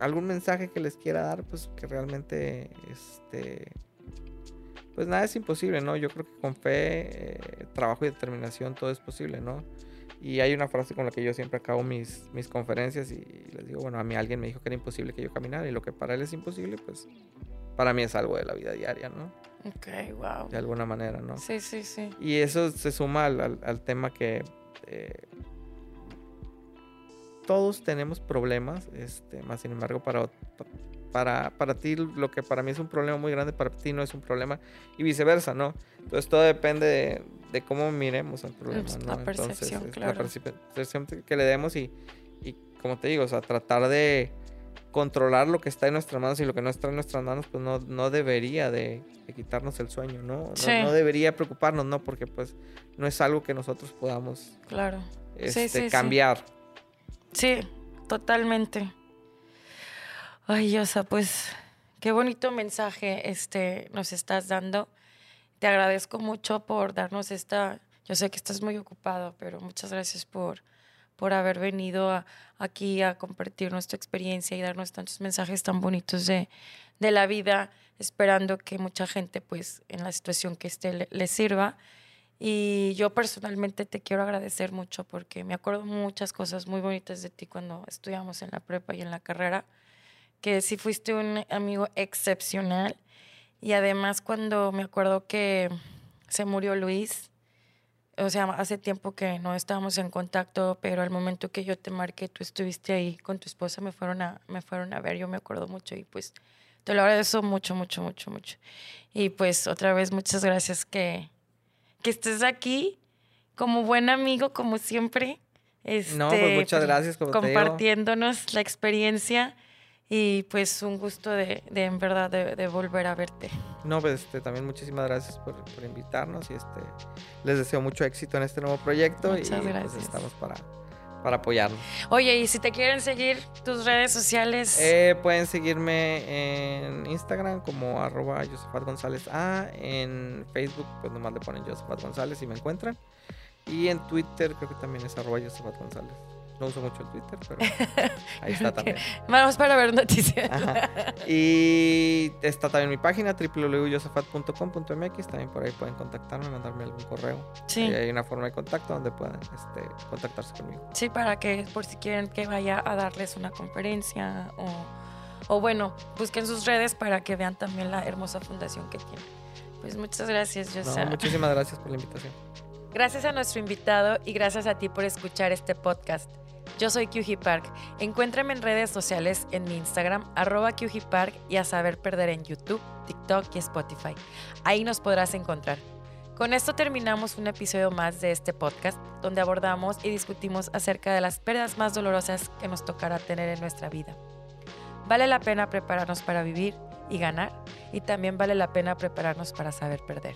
Speaker 3: algún mensaje que les quiera dar, pues que realmente, este, pues nada es imposible, ¿no? Yo creo que con fe, eh, trabajo y determinación todo es posible, ¿no? Y hay una frase con la que yo siempre acabo mis, mis conferencias y les digo, bueno, a mí alguien me dijo que era imposible que yo caminara y lo que para él es imposible, pues para mí es algo de la vida diaria, ¿no?
Speaker 2: Ok, wow.
Speaker 3: De alguna manera, ¿no?
Speaker 2: Sí, sí, sí.
Speaker 3: Y eso se suma al, al- al tema que eh, todos tenemos problemas, este, más sin embargo, para, para, para ti lo que para mí es un problema muy grande, para ti no es un problema, y viceversa, ¿no? Entonces todo depende de, de cómo miremos el problema,
Speaker 2: Pues,
Speaker 3: ¿no?
Speaker 2: la percepción,
Speaker 3: es
Speaker 2: claro.
Speaker 3: La percep- percepción que le demos y, y, como te digo, o sea, tratar de controlar lo que está en nuestras manos y lo que no está en nuestras manos, pues no, no debería de, de quitarnos el sueño, ¿no? No,
Speaker 2: Sí.
Speaker 3: no debería preocuparnos, ¿no? Porque pues no es algo que nosotros podamos
Speaker 2: Claro.
Speaker 3: Este,
Speaker 2: sí, sí.
Speaker 3: cambiar.
Speaker 2: Sí, totalmente. Ay, Yosa, pues qué bonito mensaje este nos estás dando. Te agradezco mucho por darnos esta. Yo sé que estás muy ocupado, pero muchas gracias por, por haber venido aquí a compartirnos tu experiencia y darnos tantos mensajes tan bonitos de, de la vida, esperando que mucha gente, pues, en la situación que esté, le, le sirva. Y yo personalmente te quiero agradecer mucho porque me acuerdo muchas cosas muy bonitas de ti cuando estudiamos en la prepa y en la carrera, que sí fuiste un amigo excepcional. Y además cuando me acuerdo que se murió Luis, o sea, hace tiempo que no estábamos en contacto, pero al momento que yo te marqué, tú estuviste ahí con tu esposa, me fueron a, me fueron a ver, yo me acuerdo mucho y pues te lo agradezco mucho, mucho, mucho, mucho. Y pues otra vez muchas gracias que, que estés aquí como buen amigo, como siempre.
Speaker 3: No, pues,
Speaker 2: este,
Speaker 3: muchas gracias, como
Speaker 2: compartiéndonos la experiencia y pues un gusto de, de en verdad de, de volver a verte.
Speaker 3: No, pues este, también muchísimas gracias por, por invitarnos y este les deseo mucho éxito en este nuevo proyecto y
Speaker 2: Muchas
Speaker 3: pues,
Speaker 2: gracias.
Speaker 3: estamos para, para apoyarnos.
Speaker 2: Oye, y si te quieren seguir tus redes sociales,
Speaker 3: Eh, pueden seguirme en Instagram como arroba Josefat González A, en Facebook pues nomás le ponen Josefat González y me encuentran. Y en Twitter creo que también es arroba Josefat González. No uso mucho el Twitter, pero ahí está también.
Speaker 2: vamos para ver noticias.
Speaker 3: Ajá. Y está también mi página www.josefat.com.mx. También por ahí pueden contactarme, mandarme algún correo.
Speaker 2: Sí.
Speaker 3: Ahí hay una forma de contacto donde puedan este, contactarse conmigo.
Speaker 2: Sí, para que por si quieren que vaya a darles una conferencia o, o bueno, busquen sus redes para que vean también la hermosa fundación que tiene. Pues muchas gracias,
Speaker 3: No,
Speaker 2: Yosa.
Speaker 3: muchísimas gracias por la invitación.
Speaker 2: Gracias a nuestro invitado y gracias a ti por escuchar este podcast. Yo soy QG Park. Encuéntrame en redes sociales en mi Instagram, arroba Park y a saber perder en YouTube, TikTok y Spotify. Ahí nos podrás encontrar. Con esto terminamos un episodio más de este podcast, donde abordamos y discutimos acerca de las pérdidas más dolorosas que nos tocará tener en nuestra vida. Vale la pena prepararnos para vivir y ganar, y también vale la pena prepararnos para saber perder.